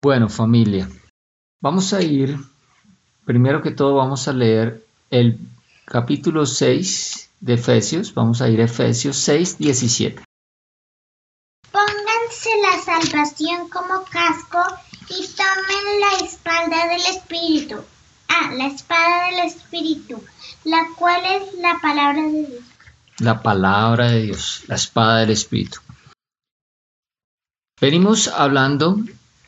Bueno, familia, vamos a ir, primero que todo vamos a leer el capítulo 6 de Efesios, vamos a ir a Efesios 6, 17. Pónganse la salvación como casco y tomen la espalda del Espíritu. Ah, la espada del Espíritu, la cual es la palabra de Dios. La palabra de Dios, la espada del Espíritu. Venimos hablando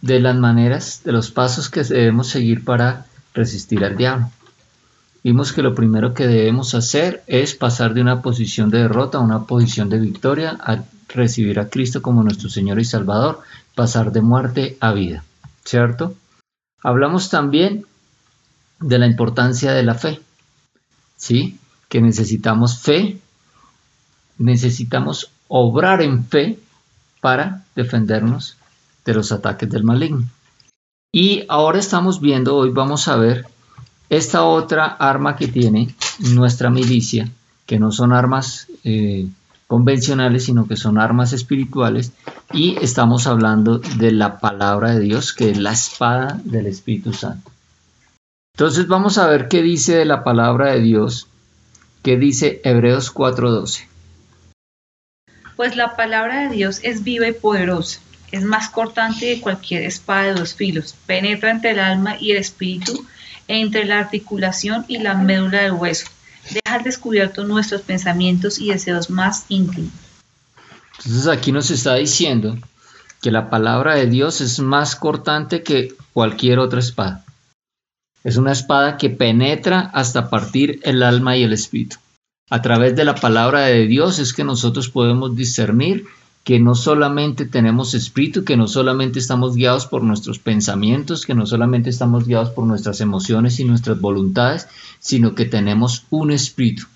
de las maneras, de los pasos que debemos seguir para resistir al diablo. Vimos que lo primero que debemos hacer es pasar de una posición de derrota a una posición de victoria, a recibir a Cristo como nuestro Señor y Salvador, pasar de muerte a vida, ¿cierto? Hablamos también de la importancia de la fe, ¿sí? Que necesitamos fe, necesitamos obrar en fe para defendernos de los ataques del maligno. Y ahora estamos viendo, hoy vamos a ver esta otra arma que tiene nuestra milicia, que no son armas eh, convencionales, sino que son armas espirituales, y estamos hablando de la palabra de Dios, que es la espada del Espíritu Santo. Entonces vamos a ver qué dice de la palabra de Dios, qué dice Hebreos 4:12. Pues la palabra de Dios es viva y poderosa, es más cortante que cualquier espada de dos filos, penetra entre el alma y el espíritu, entre la articulación y la médula del hueso, deja al descubierto nuestros pensamientos y deseos más íntimos. Entonces aquí nos está diciendo que la palabra de Dios es más cortante que cualquier otra espada. Es una espada que penetra hasta partir el alma y el espíritu. A través de la palabra de Dios es que nosotros podemos discernir que no solamente tenemos espíritu, que no solamente estamos guiados por nuestros pensamientos, que no solamente estamos guiados por nuestras emociones y nuestras voluntades, sino que tenemos un espíritu.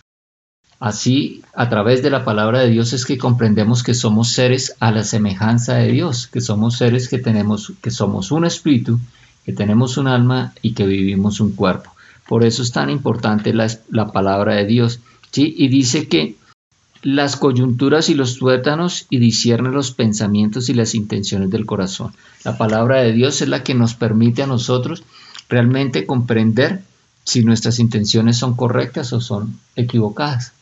Así, a través de la palabra de Dios es que comprendemos que somos seres a la semejanza de Dios, que somos seres que tenemos, que somos un espíritu que tenemos un alma y que vivimos un cuerpo. Por eso es tan importante la, palabra de Dios. ¿sí? Y dice que las coyunturas y los tuétanos y discierne los pensamientos y las intenciones del corazón. La palabra de Dios es la que nos permite a nosotros realmente comprender si nuestras intenciones son correctas o son equivocadas.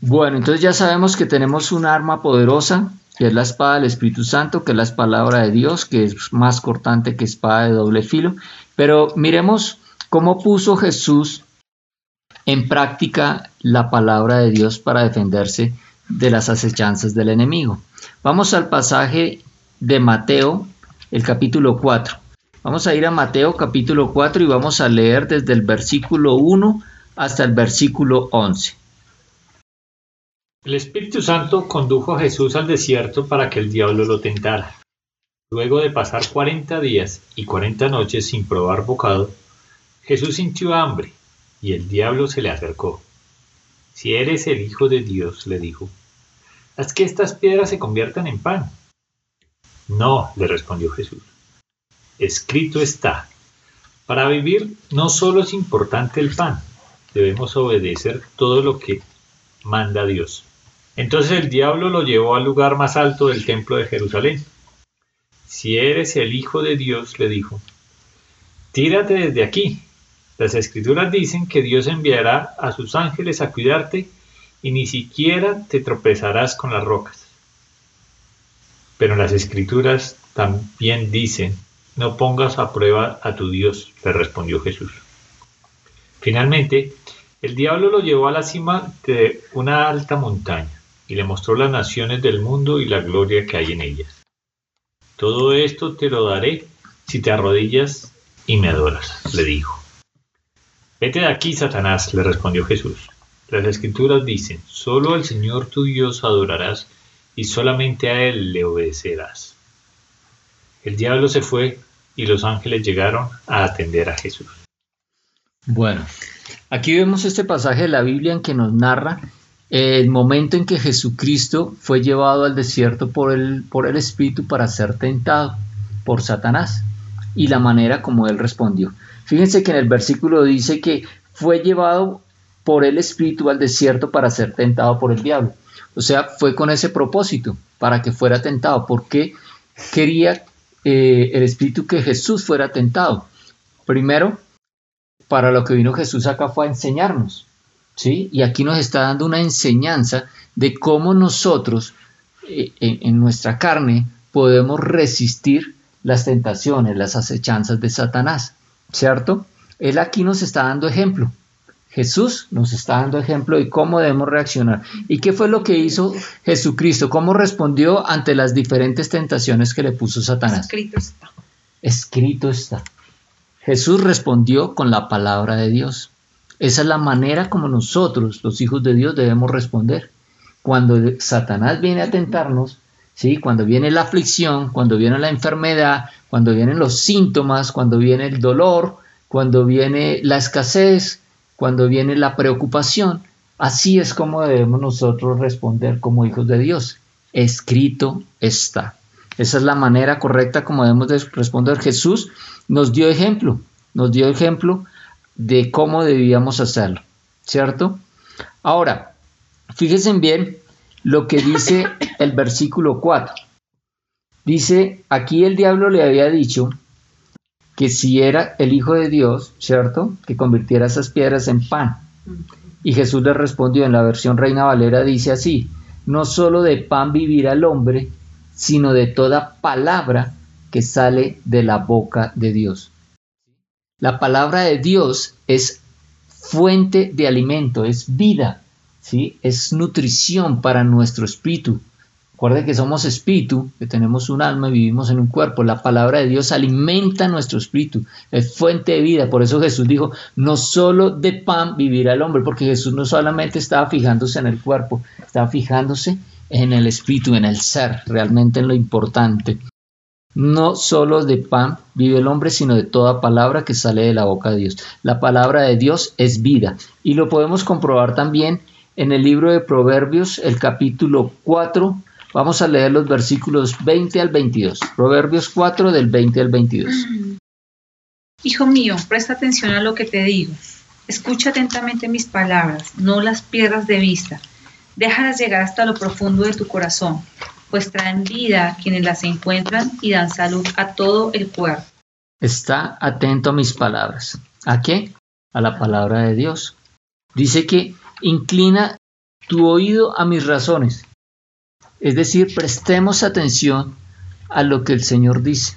Bueno, entonces ya sabemos que tenemos un arma poderosa que es la espada del Espíritu Santo, que es la palabra de Dios, que es más cortante que espada de doble filo. Pero miremos cómo puso Jesús en práctica la palabra de Dios para defenderse de las acechanzas del enemigo. Vamos al pasaje de Mateo, el capítulo 4. Vamos a ir a Mateo capítulo 4 y vamos a leer desde el versículo 1 hasta el versículo 11. El Espíritu Santo condujo a Jesús al desierto para que el diablo lo tentara. Luego de pasar cuarenta días y cuarenta noches sin probar bocado, Jesús sintió hambre y el diablo se le acercó. Si eres el Hijo de Dios, le dijo, haz que estas piedras se conviertan en pan. No, le respondió Jesús. Escrito está, para vivir no solo es importante el pan, debemos obedecer todo lo que manda Dios. Entonces el diablo lo llevó al lugar más alto del templo de Jerusalén. Si eres el Hijo de Dios, le dijo, tírate desde aquí. Las escrituras dicen que Dios enviará a sus ángeles a cuidarte y ni siquiera te tropezarás con las rocas. Pero las escrituras también dicen, no pongas a prueba a tu Dios, le respondió Jesús. Finalmente, el diablo lo llevó a la cima de una alta montaña y le mostró las naciones del mundo y la gloria que hay en ellas. Todo esto te lo daré si te arrodillas y me adoras, le dijo. Vete de aquí, Satanás, le respondió Jesús. Las escrituras dicen, solo al Señor tu Dios adorarás y solamente a Él le obedecerás. El diablo se fue y los ángeles llegaron a atender a Jesús. Bueno, aquí vemos este pasaje de la Biblia en que nos narra el momento en que Jesucristo fue llevado al desierto por el, por el Espíritu para ser tentado por Satanás y la manera como él respondió. Fíjense que en el versículo dice que fue llevado por el Espíritu al desierto para ser tentado por el diablo. O sea, fue con ese propósito, para que fuera tentado, porque quería eh, el espíritu que Jesús fuera tentado. Primero, para lo que vino Jesús acá fue a enseñarnos, ¿sí? Y aquí nos está dando una enseñanza de cómo nosotros eh, en, nuestra carne podemos resistir las tentaciones, las acechanzas de Satanás, ¿cierto? Él aquí nos está dando ejemplo. Jesús nos está dando ejemplo de cómo debemos reaccionar. ¿Y qué fue lo que hizo Jesucristo? ¿Cómo respondió ante las diferentes tentaciones que le puso Satanás? Escrito está. Escrito está. Jesús respondió con la palabra de Dios. Esa es la manera como nosotros, los hijos de Dios, debemos responder. Cuando Satanás viene a tentarnos, ¿sí? cuando viene la aflicción, cuando viene la enfermedad, cuando vienen los síntomas, cuando viene el dolor, cuando viene la escasez, cuando viene la preocupación, así es como debemos nosotros responder como hijos de Dios. Escrito está. Esa es la manera correcta como debemos responder. Jesús nos dio ejemplo, nos dio ejemplo de cómo debíamos hacerlo, ¿cierto? Ahora, fíjense bien lo que dice el versículo 4. Dice, aquí el diablo le había dicho que si era el Hijo de Dios, ¿cierto? Que convirtiera esas piedras en pan. Y Jesús le respondió en la versión Reina Valera, dice así, no solo de pan vivirá el hombre, sino de toda palabra que sale de la boca de Dios. La palabra de Dios es fuente de alimento, es vida, ¿sí? es nutrición para nuestro espíritu. Recuerde que somos espíritu, que tenemos un alma y vivimos en un cuerpo. La palabra de Dios alimenta nuestro espíritu, es fuente de vida. Por eso Jesús dijo, no solo de pan vivirá el hombre, porque Jesús no solamente estaba fijándose en el cuerpo, estaba fijándose en el espíritu, en el ser, realmente en lo importante. No solo de pan vive el hombre, sino de toda palabra que sale de la boca de Dios. La palabra de Dios es vida. Y lo podemos comprobar también en el libro de Proverbios, el capítulo 4. Vamos a leer los versículos 20 al 22. Proverbios 4 del 20 al 22. Hijo mío, presta atención a lo que te digo. Escucha atentamente mis palabras, no las pierdas de vista Déjalas llegar hasta lo profundo de tu corazón, pues traen vida a quienes las encuentran y dan salud a todo el cuerpo. Está atento a mis palabras. ¿A qué? A la palabra de Dios. Dice que inclina tu oído a mis razones. Es decir, prestemos atención a lo que el Señor dice.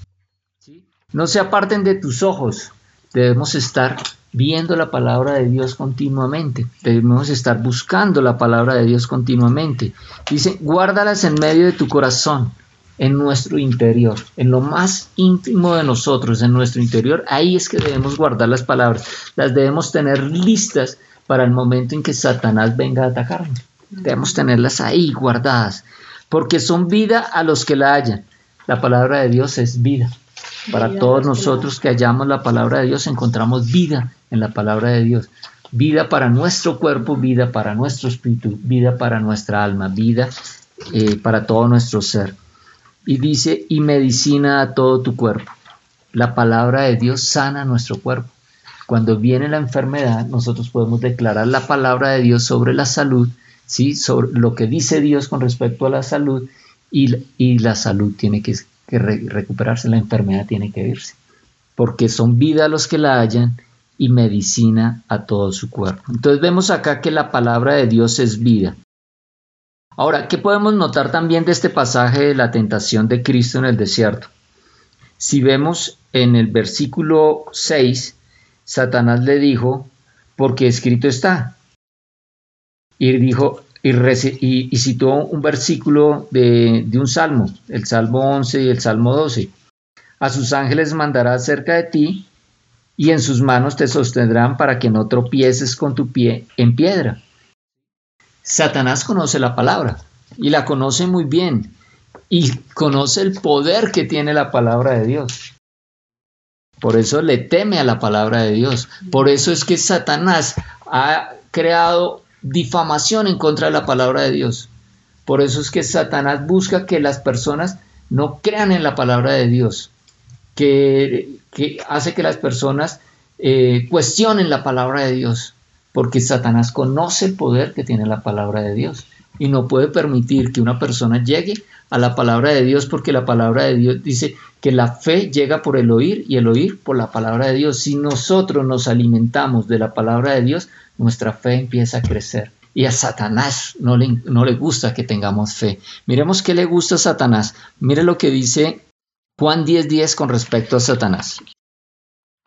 No se aparten de tus ojos. Debemos estar viendo la palabra de Dios continuamente. Debemos estar buscando la palabra de Dios continuamente. Dice, guárdalas en medio de tu corazón, en nuestro interior, en lo más íntimo de nosotros, en nuestro interior. Ahí es que debemos guardar las palabras. Las debemos tener listas para el momento en que Satanás venga a atacarnos. Debemos tenerlas ahí guardadas, porque son vida a los que la hallan. La palabra de Dios es vida. Para todos nosotros que hallamos la palabra de Dios encontramos vida en la palabra de Dios. Vida para nuestro cuerpo, vida para nuestro espíritu, vida para nuestra alma, vida eh, para todo nuestro ser. Y dice, y medicina a todo tu cuerpo. La palabra de Dios sana nuestro cuerpo. Cuando viene la enfermedad, nosotros podemos declarar la palabra de Dios sobre la salud, ¿sí? sobre lo que dice Dios con respecto a la salud, y, y la salud tiene que, recuperarse, la enfermedad tiene que irse. Porque son vida los que la hallan y medicina a todo su cuerpo. Entonces vemos acá que la palabra de Dios es vida. Ahora, ¿qué podemos notar también de este pasaje de la tentación de Cristo en el desierto? Si vemos en el versículo 6, Satanás le dijo, porque escrito está. Y dijo, y, citó un versículo de, de un salmo, el Salmo 11 y el Salmo 12. A sus ángeles mandará cerca de ti y en sus manos te sostendrán para que no tropieces con tu pie en piedra. Satanás conoce la palabra y la conoce muy bien y conoce el poder que tiene la palabra de Dios. Por eso le teme a la palabra de Dios. Por eso es que Satanás ha creado difamación en contra de la palabra de Dios. Por eso es que Satanás busca que las personas no crean en la palabra de Dios, que hace que las personas eh, cuestionen la palabra de Dios, porque Satanás conoce el poder que tiene la palabra de Dios. Y no puede permitir que una persona llegue a la palabra de Dios porque la palabra de Dios dice que la fe llega por el oír y el oír por la palabra de Dios. Si nosotros nos alimentamos de la palabra de Dios, nuestra fe empieza a crecer. Y a Satanás no le, no le gusta que tengamos fe. Miremos qué le gusta a Satanás. Mire lo que dice Juan 10:10 con respecto a Satanás.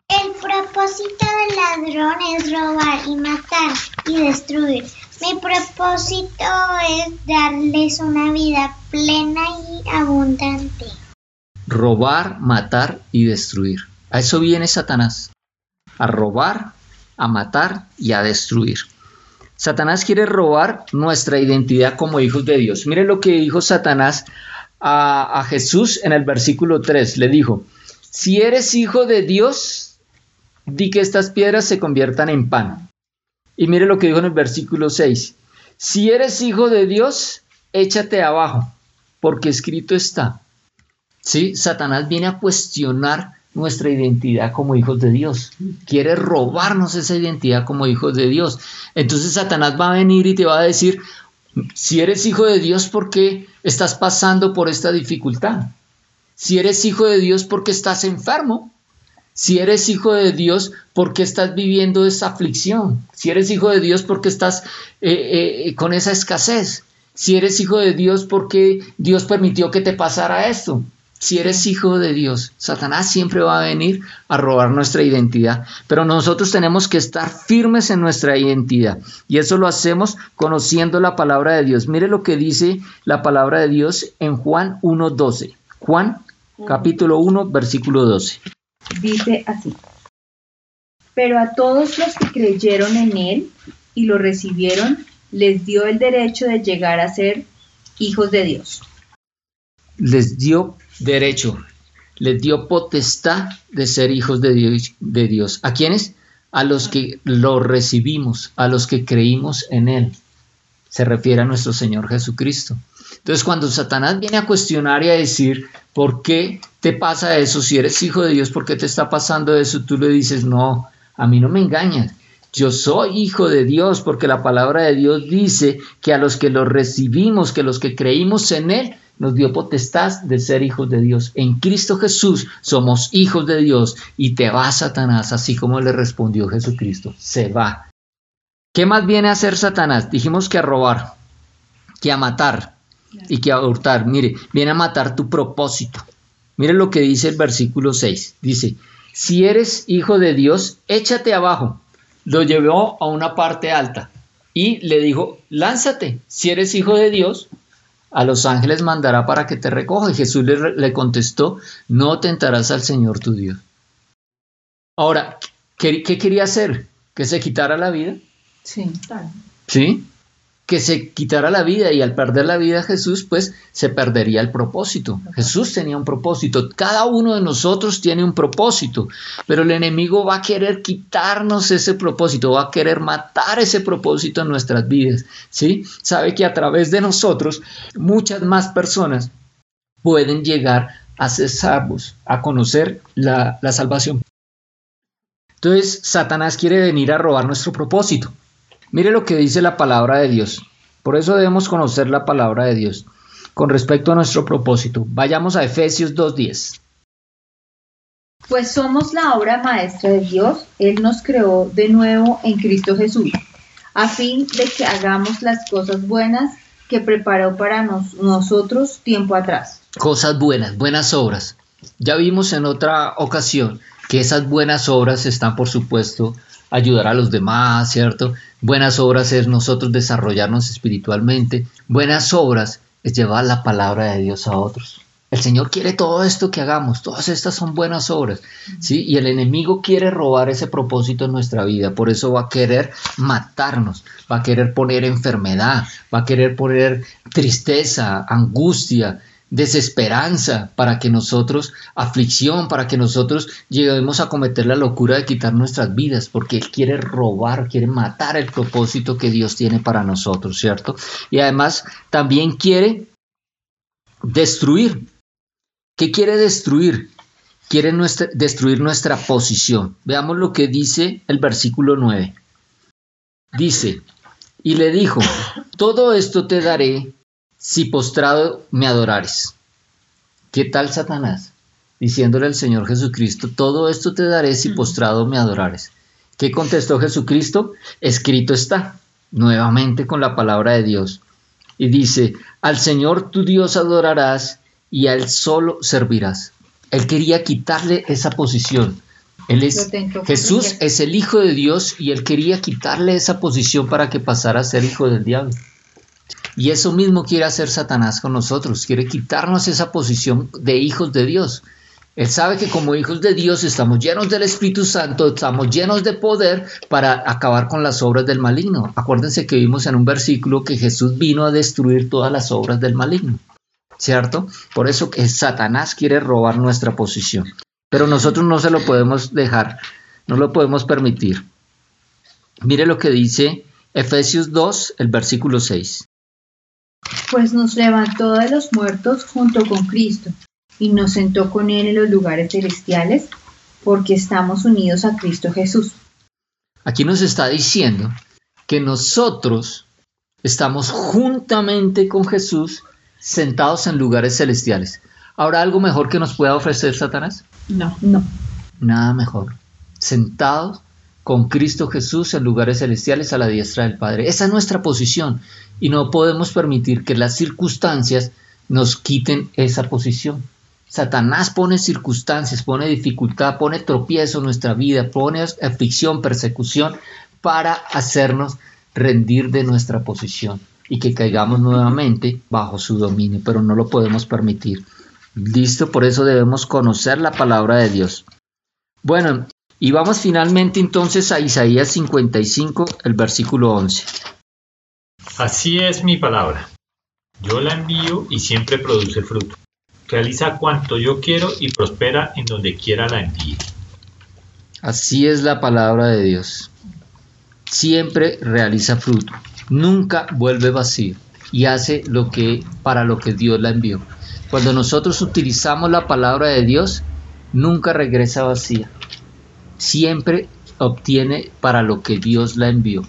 El propósito del ladrón es robar y matar y destruir. Mi propósito es darles una vida plena y abundante. Robar, matar y destruir. A eso viene Satanás. A robar, a matar y a destruir. Satanás quiere robar nuestra identidad como hijos de Dios. Mire lo que dijo Satanás a, a, Jesús en el versículo 3. Le dijo, si eres hijo de Dios, di que estas piedras se conviertan en pan. Y mire lo que dijo en el versículo 6. Si eres hijo de Dios, échate abajo, porque escrito está. ¿Sí? Satanás viene a cuestionar nuestra identidad como hijos de Dios. Quiere robarnos esa identidad como hijos de Dios. Entonces Satanás va a venir y te va a decir, si eres hijo de Dios, ¿por qué estás pasando por esta dificultad? Si eres hijo de Dios, ¿por qué estás enfermo? Si eres hijo de Dios, ¿por qué estás viviendo esa aflicción? Si eres hijo de Dios, ¿por qué estás eh, eh, con esa escasez? Si eres hijo de Dios, ¿por qué Dios permitió que te pasara esto? Si eres hijo de Dios, Satanás siempre va a venir a robar nuestra identidad, pero nosotros tenemos que estar firmes en nuestra identidad y eso lo hacemos conociendo la palabra de Dios. Mire lo que dice la palabra de Dios en Juan 1.12. Juan capítulo 1, versículo 12 dice así. Pero a todos los que creyeron en Él y lo recibieron, les dio el derecho de llegar a ser hijos de Dios. Les dio derecho, les dio potestad de ser hijos de Dios. ¿A quiénes? A los que lo recibimos, a los que creímos en Él. Se refiere a nuestro Señor Jesucristo. Entonces, cuando Satanás viene a cuestionar y a decir, ¿por qué te pasa eso? Si eres hijo de Dios, ¿por qué te está pasando eso? Tú le dices, no, a mí no me engañas. Yo soy hijo de Dios porque la palabra de Dios dice que a los que lo recibimos, que los que creímos en Él, nos dio potestad de ser hijos de Dios. En Cristo Jesús somos hijos de Dios y te va Satanás, así como le respondió Jesucristo. Se va. ¿Qué más viene a hacer Satanás? Dijimos que a robar, que a matar, y que a hurtar. Mire, viene a matar tu propósito. Mire lo que dice el versículo 6. Dice, si eres hijo de Dios, échate abajo. Lo llevó a una parte alta y le dijo, lánzate. Si eres hijo de Dios, a los ángeles mandará para que te recoja. Y Jesús le, le contestó, no tentarás al Señor tu Dios. Ahora, ¿qué, ¿qué, quería hacer? ¿Que se quitara la vida? Sí, claro. ¿Sí? Que se quitara la vida y al perder la vida Jesús, pues se perdería el propósito. Jesús tenía un propósito, cada uno de nosotros tiene un propósito, pero el enemigo va a querer quitarnos ese propósito, va a querer matar ese propósito en nuestras vidas, ¿sí? Sabe que a través de nosotros muchas más personas pueden llegar a ser salvos, a conocer la, la salvación. Entonces, Satanás quiere venir a robar nuestro propósito. Mire lo que dice la palabra de Dios. Por eso debemos conocer la palabra de Dios. Con respecto a nuestro propósito, vayamos a Efesios 2.10. Pues somos la obra maestra de Dios. Él nos creó de nuevo en Cristo Jesús, a fin de que hagamos las cosas buenas que preparó para nos, nosotros tiempo atrás. Cosas buenas, buenas obras. Ya vimos en otra ocasión que esas buenas obras están, por supuesto, ayudar a los demás, ¿cierto? Buenas obras es nosotros desarrollarnos espiritualmente. Buenas obras es llevar la palabra de Dios a otros. El Señor quiere todo esto que hagamos, todas estas son buenas obras, ¿sí? Y el enemigo quiere robar ese propósito en nuestra vida, por eso va a querer matarnos, va a querer poner enfermedad, va a querer poner tristeza, angustia, desesperanza para que nosotros, aflicción, para que nosotros lleguemos a cometer la locura de quitar nuestras vidas, porque Él quiere robar, quiere matar el propósito que Dios tiene para nosotros, ¿cierto? Y además también quiere destruir. ¿Qué quiere destruir? Quiere destruir nuestra posición. Veamos lo que dice el versículo 9. Dice, y le dijo, todo esto te daré si postrado me adorares. ¿Qué tal Satanás? Diciéndole al Señor Jesucristo, todo esto te daré si postrado me adorares. ¿Qué contestó Jesucristo? Escrito está, nuevamente con la palabra de Dios. Y dice, al Señor tu Dios adorarás y a Él solo servirás. Él quería quitarle esa posición. Él es, Jesús es el Hijo de Dios y Él quería quitarle esa posición para que pasara a ser hijo del diablo. Y eso mismo quiere hacer Satanás con nosotros, quiere quitarnos esa posición de hijos de Dios. Él sabe que como hijos de Dios estamos llenos del Espíritu Santo, estamos llenos de poder para acabar con las obras del maligno. Acuérdense que vimos en un versículo que Jesús vino a destruir todas las obras del maligno. ¿Cierto? Por eso que Satanás quiere robar nuestra posición. Pero nosotros no se lo podemos dejar, no lo podemos permitir. Mire lo que dice Efesios 2, el versículo 6 pues nos levantó de los muertos junto con Cristo y nos sentó con Él en los lugares celestiales, porque estamos unidos a Cristo Jesús. Aquí nos está diciendo que nosotros estamos juntamente con Jesús sentados en lugares celestiales. ¿Habrá algo mejor que nos pueda ofrecer Satanás? No, no. Nada mejor. Sentados con Cristo Jesús en lugares celestiales a la diestra del Padre. Esa es nuestra posición y no podemos permitir que las circunstancias nos quiten esa posición. Satanás pone circunstancias, pone dificultad, pone tropiezo en nuestra vida, pone aflicción, persecución para hacernos rendir de nuestra posición y que caigamos nuevamente bajo su dominio, pero no lo podemos permitir. Listo, por eso debemos conocer la palabra de Dios. Bueno, y vamos finalmente entonces a Isaías 55, el versículo 11. Así es mi palabra. Yo la envío y siempre produce fruto. Realiza cuanto yo quiero y prospera en donde quiera la envíe. Así es la palabra de Dios. Siempre realiza fruto. Nunca vuelve vacío y hace lo que para lo que Dios la envió. Cuando nosotros utilizamos la palabra de Dios, nunca regresa vacía siempre obtiene para lo que Dios la envió.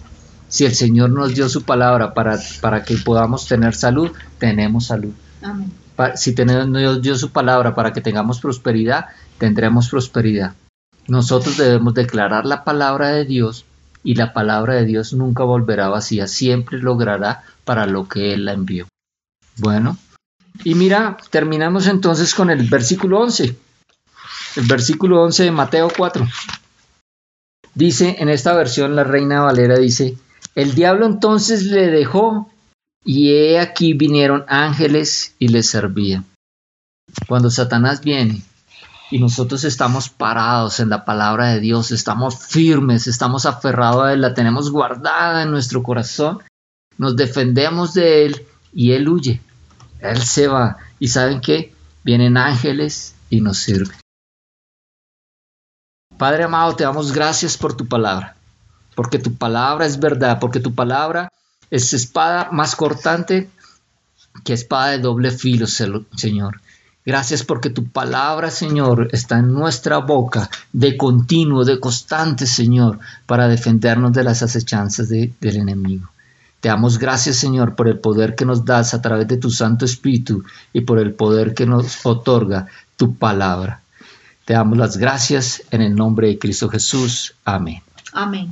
Si el Señor nos dio su palabra para, para que podamos tener salud, tenemos salud. Si tenemos, Dios dio su palabra para que tengamos prosperidad, tendremos prosperidad. Nosotros debemos declarar la palabra de Dios y la palabra de Dios nunca volverá vacía, siempre logrará para lo que Él la envió. Bueno, y mira, terminamos entonces con el versículo 11. El versículo 11 de Mateo 4. Dice, en esta versión la Reina Valera dice, el diablo entonces le dejó y he aquí vinieron ángeles y le servían. Cuando Satanás viene y nosotros estamos parados en la palabra de Dios, estamos firmes, estamos aferrados a Él, la tenemos guardada en nuestro corazón, nos defendemos de Él y Él huye. Él se va. ¿Y saben qué? Vienen ángeles y nos sirven. Padre amado, te damos gracias por tu palabra, porque tu palabra es verdad, porque tu palabra es espada más cortante que espada de doble filo, Señor. Gracias porque tu palabra, Señor, está en nuestra boca de continuo, de constante, Señor, para defendernos de las acechanzas del enemigo. Te damos gracias, Señor, por el poder que nos das a través de tu Santo Espíritu y por el poder que nos otorga tu palabra. Te damos las gracias en el nombre de Cristo Jesús. Amén. Amén.